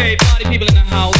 Should the know?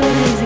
Christmas.